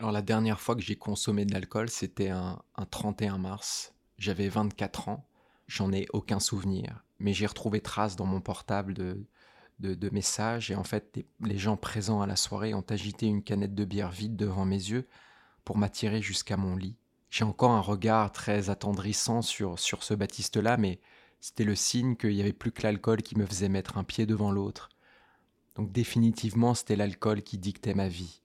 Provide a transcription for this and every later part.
Alors la dernière fois que j'ai consommé de l'alcool, c'était un, un 31 mars. J'avais 24 ans. J'en ai aucun souvenir. Mais j'ai retrouvé trace dans mon portable de, de, messages. Et en fait, les gens présents à la soirée ont agité une canette de bière vide devant mes yeux pour m'attirer jusqu'à mon lit. J'ai encore un regard très attendrissant sur, sur ce Baptiste-là, mais c'était le signe qu'il n'y avait plus que l'alcool qui me faisait mettre un pied devant l'autre. Donc définitivement, c'était l'alcool qui dictait ma vie.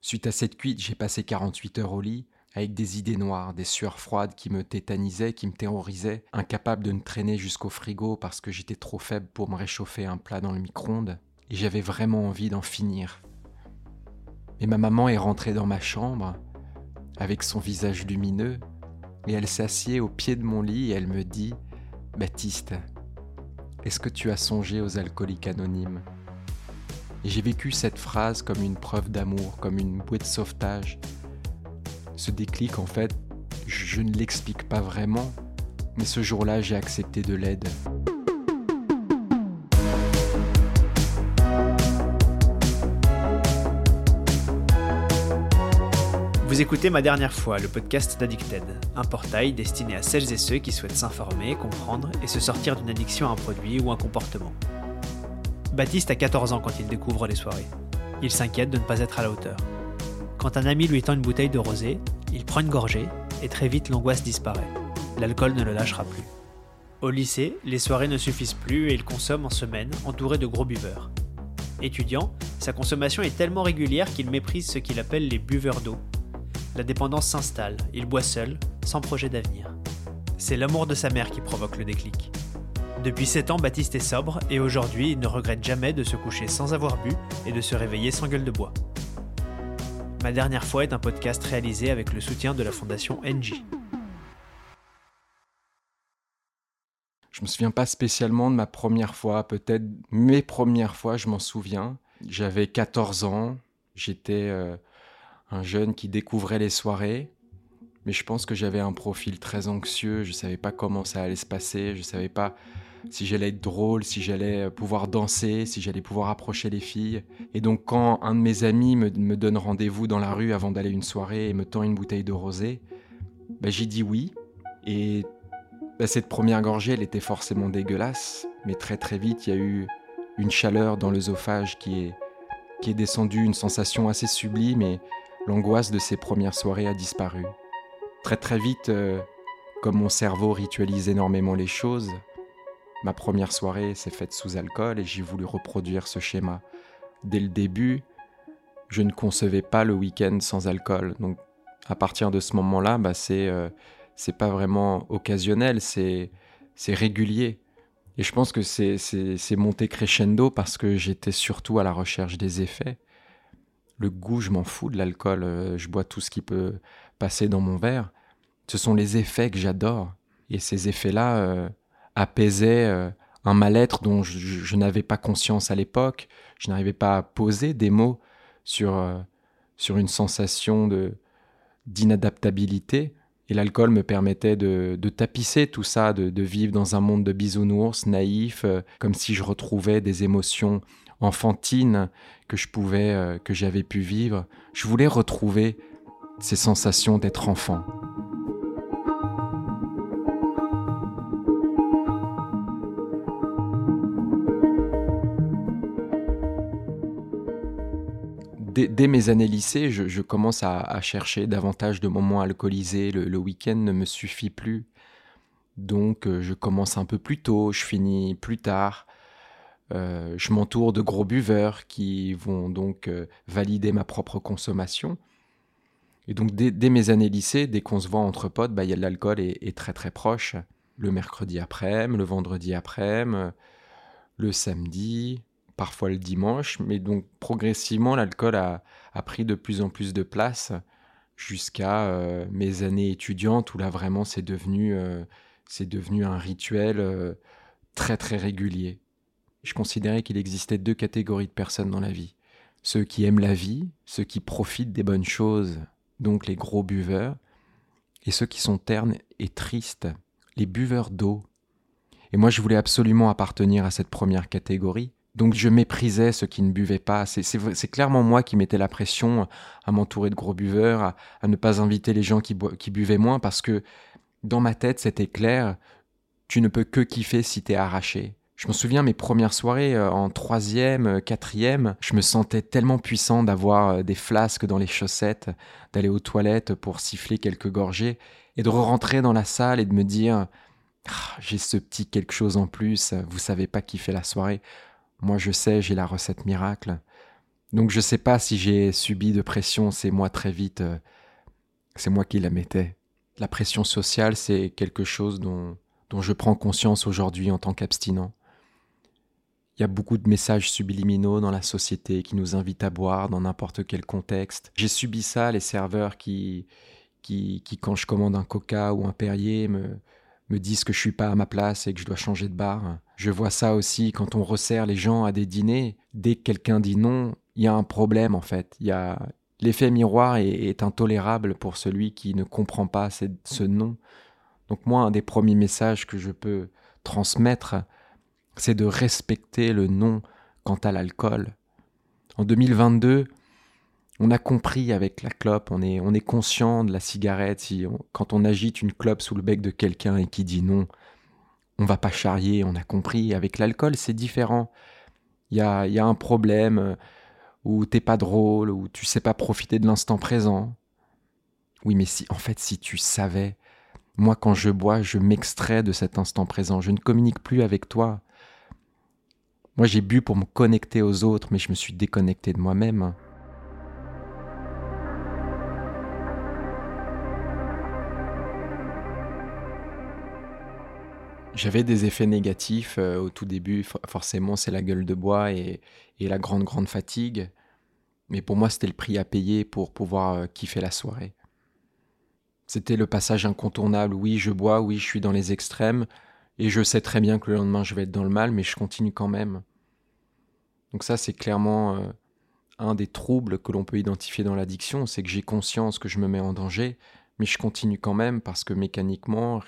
Suite à cette cuite, j'ai passé 48 heures au lit, avec des idées noires, des sueurs froides qui me tétanisaient, qui me terrorisaient, incapable de me traîner jusqu'au frigo parce que j'étais trop faible pour me réchauffer un plat dans le micro-ondes, et j'avais vraiment envie d'en finir. Mais ma maman est rentrée dans ma chambre, avec son visage lumineux, et elle s'assied au pied de mon lit et elle me dit Baptiste, est-ce que tu as songé aux alcooliques anonymes? J'ai vécu cette phrase comme une preuve d'amour, comme une bouée de sauvetage. Ce déclic, en fait, je ne l'explique pas vraiment, mais ce jour-là, j'ai accepté de l'aide. Vous écoutez Ma Dernière Fois, le podcast d'Addicted, un portail destiné à celles et ceux qui souhaitent s'informer, comprendre et se sortir d'une addiction à un produit ou un comportement. Baptiste a 14 ans quand il découvre les soirées. Il s'inquiète de ne pas être à la hauteur. Quand un ami lui tend une bouteille de rosé, il prend une gorgée et très vite l'angoisse disparaît. L'alcool ne le lâchera plus. Au lycée, les soirées ne suffisent plus et il consomme en semaine, entouré de gros buveurs. Étudiant, sa consommation est tellement régulière qu'il méprise ce qu'il appelle les buveurs d'eau, la dépendance s'installe, il boit seul, sans projet d'avenir. C'est l'amour de sa mère qui provoque le déclic. Depuis 7 ans, Baptiste est sobre et aujourd'hui, il ne regrette jamais de se coucher sans avoir bu et de se réveiller sans gueule de bois. Ma dernière fois est un podcast réalisé avec le soutien de la fondation NJ. Je me souviens pas spécialement de ma première fois, peut-être mes premières fois, je m'en souviens. J'avais 14 ans, j'étais euh, un jeune qui découvrait les soirées. Mais je pense que j'avais un profil très anxieux, je ne savais pas comment ça allait se passer, je ne savais pas si j'allais être drôle, si j'allais pouvoir danser, si j'allais pouvoir approcher les filles. Et donc quand un de mes amis me, donne rendez-vous dans la rue avant d'aller une soirée et me tend une bouteille de rosé, bah, j'ai dit oui. Et bah, cette première gorgée, elle était forcément dégueulasse, mais très très vite, il y a eu une chaleur dans l'œsophage qui est, qui est descendue, une sensation assez sublime et l'angoisse de ces premières soirées a disparu. Très très vite, euh, comme mon cerveau ritualise énormément les choses, ma première soirée s'est faite sous alcool et j'ai voulu reproduire ce schéma. Dès le début, je ne concevais pas le week-end sans alcool. Donc à partir de ce moment-là, bah, c'est euh, pas vraiment occasionnel, c'est c'est régulier. Et je pense que c'est monté crescendo parce que j'étais surtout à la recherche des effets le goût, je m'en fous de l'alcool, euh, je bois tout ce qui peut passer dans mon verre. Ce sont les effets que j'adore. Et ces effets-là euh, apaisaient euh, un mal-être dont je, n'avais pas conscience à l'époque. Je n'arrivais pas à poser des mots sur, sur une sensation de, d'inadaptabilité. Et l'alcool me permettait de, tapisser tout ça, de, de, vivre dans un monde de bisounours, naïf, comme si je retrouvais des émotions enfantine que je pouvais, euh, que j'avais pu vivre. Je voulais retrouver ces sensations d'être enfant. Dès, mes années lycée, je, commence à, chercher davantage de moments alcoolisés. Le, week-end ne me suffit plus. Donc euh, je commence un peu plus tôt, je finis plus tard. Euh, je m'entoure de gros buveurs qui vont donc euh, valider ma propre consommation. Et donc dès, mes années lycée, dès qu'on se voit entre potes, bah, y a l'alcool est, est, très très proche. Le mercredi après-midi, le vendredi après-midi, le samedi, parfois le dimanche. Mais donc progressivement, l'alcool a, pris de plus en plus de place jusqu'à euh, mes années étudiantes où là vraiment c'est devenu, c'est devenu un rituel très très régulier je considérais qu'il existait deux catégories de personnes dans la vie. Ceux qui aiment la vie, ceux qui profitent des bonnes choses, donc les gros buveurs, et ceux qui sont ternes et tristes, les buveurs d'eau. Et moi je voulais absolument appartenir à cette première catégorie, Donc je méprisais ceux qui ne buvaient pas. C'est clairement moi qui mettais la pression à m'entourer de gros buveurs, à, ne pas inviter les gens qui, buvaient moins, parce que dans ma tête, c'était clair, tu ne peux que kiffer si t'es arraché. Je me souviens mes premières soirées euh, en troisième, euh, quatrième, je me sentais tellement puissant d'avoir euh, des flasques dans les chaussettes, d'aller aux toilettes pour siffler quelques gorgées et de rentrer dans la salle et de me dire ah, j'ai ce petit quelque chose en plus, vous savez pas qui fait la soirée. Moi je sais, j'ai la recette miracle. Donc je sais pas si j'ai subi de pression, c'est moi très vite, c'est moi qui la mettais. La pression sociale, c'est quelque chose dont, dont je prends conscience aujourd'hui en tant qu'abstinent. Il y a beaucoup de messages subliminaux dans la société qui nous invitent à boire dans n'importe quel contexte. J'ai subi ça, les serveurs qui, qui, qui, quand je commande un coca ou un Perrier, me, me disent que je suis pas à ma place et que je dois changer de bar. Je vois ça aussi quand on resserre les gens à des dîners. Dès que quelqu'un dit non, il y a un problème en fait. Il y a l'effet miroir est, est, intolérable pour celui qui ne comprend pas ce non. Donc moi, un des premiers messages que je peux transmettre, c'est de respecter le non quant à l'alcool. En 2022, on a compris avec la clope, on est, on est conscient de la cigarette. Si quand on agite une clope sous le bec de quelqu'un et qui dit non, on va pas charrier, on a compris. Avec l'alcool, c'est différent. Il y a, un problème euh, où t'es pas drôle, où tu sais pas profiter de l'instant présent. Oui, mais si, en fait, si tu savais, moi, quand je bois, je m'extrais de cet instant présent. Je ne communique plus avec toi. Moi, j'ai bu pour me connecter aux autres, mais je me suis déconnecté de moi-même. J'avais des effets négatifs euh, au tout début. forcément, c'est la gueule de bois et, la grande, grande fatigue. Mais pour moi, c'était le prix à payer pour pouvoir euh, kiffer la soirée. C'était le passage incontournable. Oui, je bois, oui, je suis dans les extrêmes. Et je sais très bien que le lendemain, je vais être dans le mal, mais je continue quand même. Donc ça, c'est clairement euh, un des troubles que l'on peut identifier dans l'addiction, c'est que j'ai conscience que je me mets en danger, mais je continue quand même parce que mécaniquement,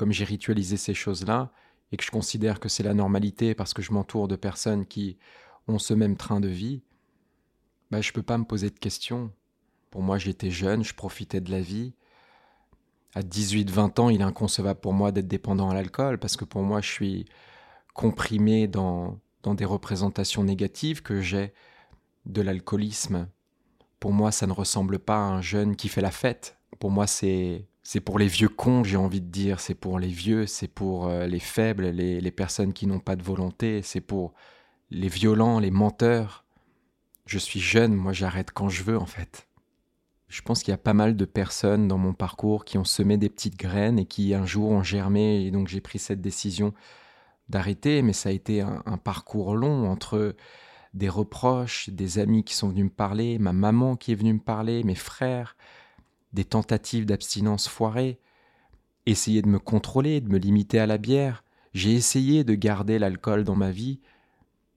comme j'ai ritualisé ces choses-là, et que je considère que c'est la normalité parce que je m'entoure de personnes qui ont ce même train de vie, bah, je ne peux pas me poser de questions. Pour moi, j'étais jeune, je profitais de la vie, à 18-20 ans, il est inconcevable pour moi d'être dépendant à l'alcool parce que pour moi, je suis comprimé dans, dans des représentations négatives que j'ai de l'alcoolisme. Pour moi, ça ne ressemble pas à un jeune qui fait la fête. Pour moi, c'est c'est pour les vieux cons, j'ai envie de dire. C'est pour les vieux, c'est pour euh, les faibles, les, les personnes qui n'ont pas de volonté. C'est pour les violents, les menteurs. Je suis jeune, moi j'arrête quand je veux en fait. Je pense qu'il y a pas mal de personnes dans mon parcours qui ont semé des petites graines et qui un jour ont germé et donc j'ai pris cette décision d'arrêter, mais ça a été un, parcours long entre des reproches, des amis qui sont venus me parler, ma maman qui est venue me parler, mes frères, des tentatives d'abstinence foirées, essayer de me contrôler, de me limiter à la bière. J'ai essayé de garder l'alcool dans ma vie,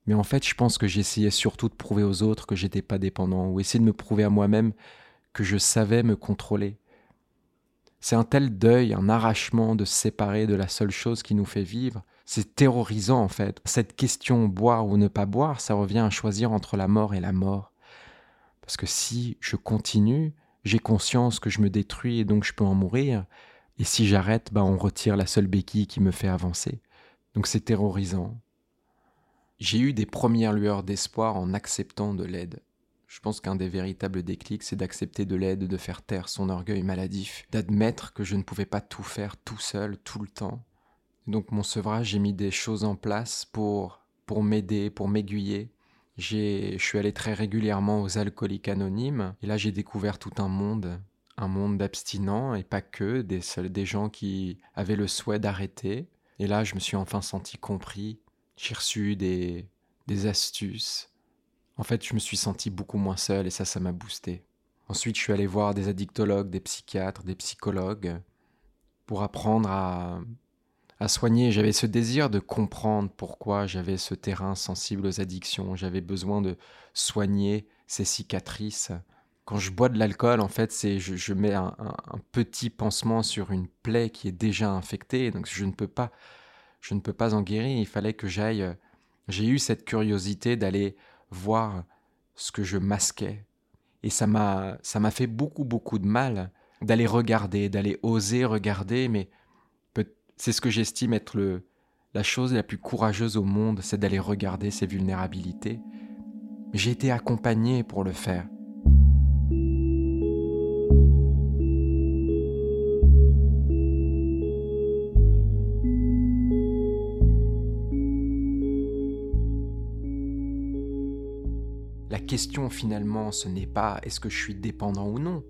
mais en fait, je pense que j'essayais surtout de prouver aux autres que j'étais pas dépendant, ou essayer de me prouver à moi-même que je savais me contrôler. C'est un tel deuil, un arrachement de se séparer de la seule chose qui nous fait vivre. C'est terrorisant en fait. Cette question boire ou ne pas boire, ça revient à choisir entre la mort et la mort. Parce que si je continue, j'ai conscience que je me détruis et donc je peux en mourir. Et si j'arrête, bah on retire la seule béquille qui me fait avancer. Donc c'est terrorisant. J'ai eu des premières lueurs d'espoir en acceptant de l'aide. Je pense qu'un des véritables déclics, c'est d'accepter de l'aide, de faire taire son orgueil maladif, d'admettre que je ne pouvais pas tout faire tout seul, tout le temps. donc mon sevrage, j'ai mis des choses en place pour, pour m'aider, pour m'aiguiller. Je suis allé très régulièrement aux alcooliques anonymes, et là j'ai découvert tout un monde, un monde d'abstinents, et pas que, des, des gens qui avaient le souhait d'arrêter. Et là, je me suis enfin senti compris. J'ai reçu des, des astuces, en fait, je me suis senti beaucoup moins seul et ça, ça m'a boosté. Ensuite, je suis allé voir des addictologues, des psychiatres, des psychologues pour apprendre à, à soigner. J'avais ce désir de comprendre pourquoi j'avais ce terrain sensible aux addictions. J'avais besoin de soigner ces cicatrices. Quand je bois de l'alcool, en fait, c'est je, je mets un, un, petit pansement sur une plaie qui est déjà infectée, donc je ne peux pas, je ne peux pas en guérir. Il fallait que j'aille J'ai eu cette curiosité d'aller voir ce que je masquais. Et ça m'a, ça m'a fait beaucoup, beaucoup de mal d'aller regarder, d'aller oser regarder, mais c'est ce que j'estime être la chose la plus courageuse au monde, c'est d'aller regarder ces vulnérabilités. J'ai été accompagné pour le faire. La question finalement, ce n'est pas est-ce que je suis dépendant ou non.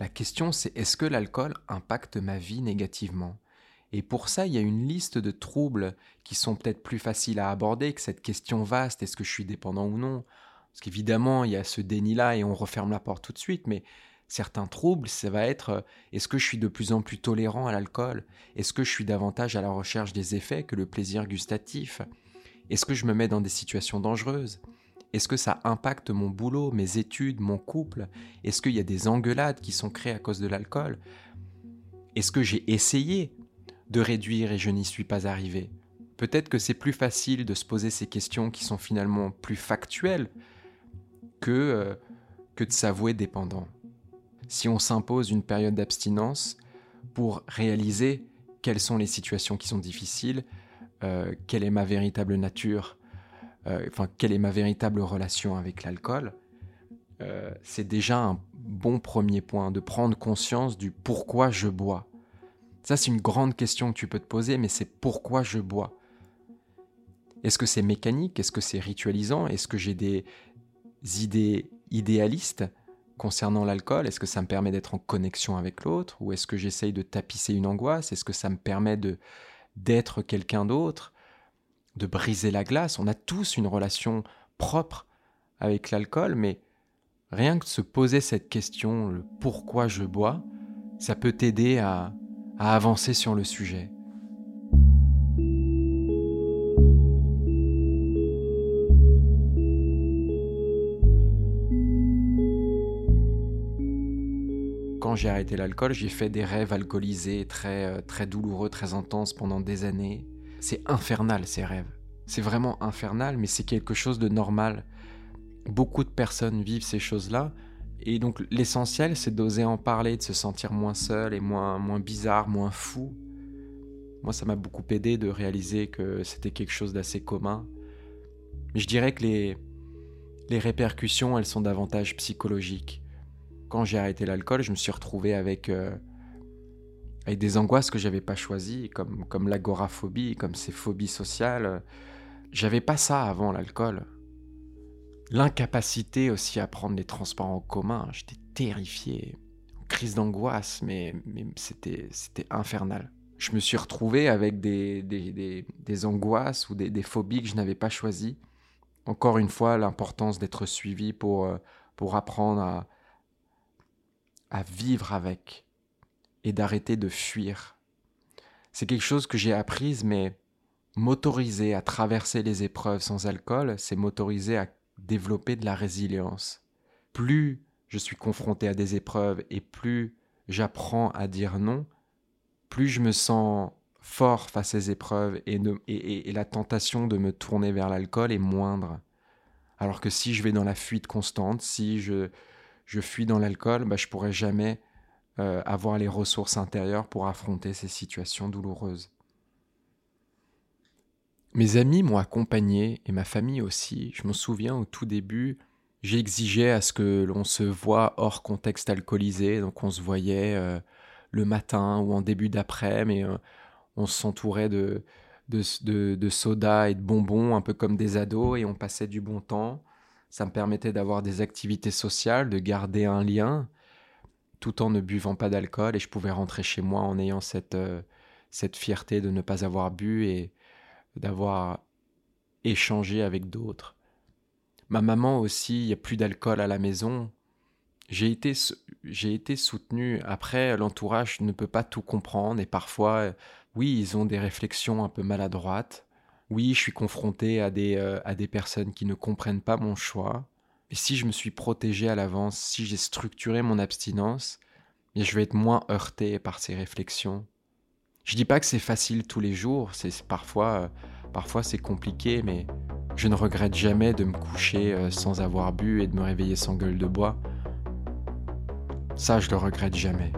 La question, c'est est-ce que l'alcool impacte ma vie négativement Et pour ça, il y a une liste de troubles qui sont peut-être plus faciles à aborder que cette question vaste, est-ce que je suis dépendant ou non? Parce qu'évidemment, il y a ce déni-là et on referme la porte tout de suite, mais certains troubles, ça va être est-ce que je suis de plus en plus tolérant à l'alcool? Est-ce que je suis davantage à la recherche des effets que le plaisir gustatif? Est-ce que je me mets dans des situations dangereuses? Est-ce que ça impacte mon boulot, mes études, mon couple? Est-ce qu'il y a des engueulades qui sont créées à cause de l'alcool? Est-ce que j'ai essayé de réduire et je n'y suis pas arrivé Peut-être que c'est plus facile de se poser ces questions qui sont finalement plus factuelles que, euh, que de s'avouer dépendant. Si on s'impose une période d'abstinence pour réaliser quelles sont les situations qui sont difficiles, euh, quelle est ma véritable nature, euh, enfin, quelle est ma véritable relation avec l'alcool, c'est déjà un bon premier point, de prendre conscience du pourquoi je bois. Ça, c'est une grande question que tu peux te poser, mais c'est pourquoi je bois? Est-ce que c'est mécanique? Est-ce que c'est ritualisant? Est-ce que j'ai des idées idéalistes concernant l'alcool? Est-ce que ça me permet d'être en connexion avec l'autre? Ou est-ce que j'essaye de tapisser une angoisse? Est-ce que ça me permet de d'être quelqu'un d'autre? De briser la glace? On a tous une relation propre avec l'alcool, mais rien que de se poser cette question, le pourquoi je bois, ça peut t'aider à, à avancer sur le sujet. Quand j'ai arrêté l'alcool, j'ai fait des rêves alcoolisés très, euh, très douloureux, très intenses pendant des années. C'est infernal ces rêves. C'est vraiment infernal, mais c'est quelque chose de normal. Beaucoup de personnes vivent ces choses-là. Et donc l'essentiel, c'est d'oser en parler, de se sentir moins seul et moins, moins bizarre, moins fou. Moi, ça m'a beaucoup aidé de réaliser que c'était quelque chose d'assez commun. Mais je dirais que les, les répercussions, elles sont davantage psychologiques. Quand j'ai arrêté l'alcool, je me suis retrouvé avec... Euh, avec des angoisses que j'avais pas choisies, comme, comme l'agoraphobie, comme ces phobies sociales. J'avais pas ça avant l'alcool. L'incapacité aussi à prendre les transports en commun, j'étais terrifié. Crise d'angoisse, mais, c'était, c'était infernal. Je me suis retrouvé avec des, des, des, angoisses ou des, des, phobies que je n'avais pas choisies. Encore une fois, l'importance d'être suivi pour, euh, pour apprendre à, à vivre avec et d'arrêter de fuir. C'est quelque chose que j'ai apprise, mais m'autoriser à traverser les épreuves sans alcool, c'est m'autoriser à développer de la résilience. Plus je suis confronté à des épreuves et plus j'apprends à dire non, plus je me sens fort face à ces épreuves et, la tentation de me tourner vers l'alcool est moindre. Alors que si je vais dans la fuite constante, si je, je fuis dans l'alcool, bah, je pourrais jamais euh, avoir les ressources intérieures pour affronter ces situations douloureuses. Mes amis m'ont accompagné et ma famille aussi. Je me souviens au tout début, j'exigeais à ce que l'on se voit hors contexte alcoolisé, donc on se voyait euh, le matin ou en début d'après, mais euh, on s'entourait de, de, soda et de bonbons, un peu comme des ados, et on passait du bon temps. Ça me permettait d'avoir des activités sociales, de garder un lien tout en ne buvant pas d'alcool et je pouvais rentrer chez moi en ayant cette, euh, cette fierté de ne pas avoir bu et d'avoir échangé avec d'autres. Ma maman aussi, il n'y a plus d'alcool à la maison. J'ai été, j'ai été soutenu. Après, l'entourage ne peut pas tout comprendre et parfois, oui, ils ont des réflexions un peu maladroites. Oui, je suis confronté à des, euh, à des personnes qui ne comprennent pas mon choix. Et si je me suis protégé à l'avance, si j'ai structuré mon abstinence, je vais être moins heurté par ces réflexions. Je dis pas que c'est facile tous les jours, c'est parfois, euh, Parfois c'est compliqué, mais je ne regrette jamais de me coucher euh, sans avoir bu et de me réveiller sans gueule de bois. Ça, je le regrette jamais.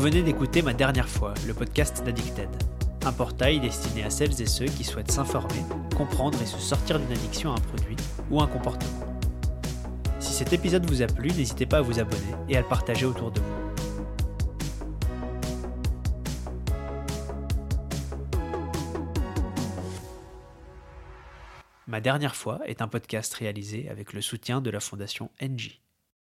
Vous venez d'écouter Ma Dernière fois, le podcast d'Addicted, un portail destiné à celles et ceux qui souhaitent s'informer, comprendre et se sortir d'une addiction à un produit ou un comportement. Si cet épisode vous a plu, n'hésitez pas à vous abonner et à le partager autour de vous. Ma dernière fois est un podcast réalisé avec le soutien de la fondation NJ.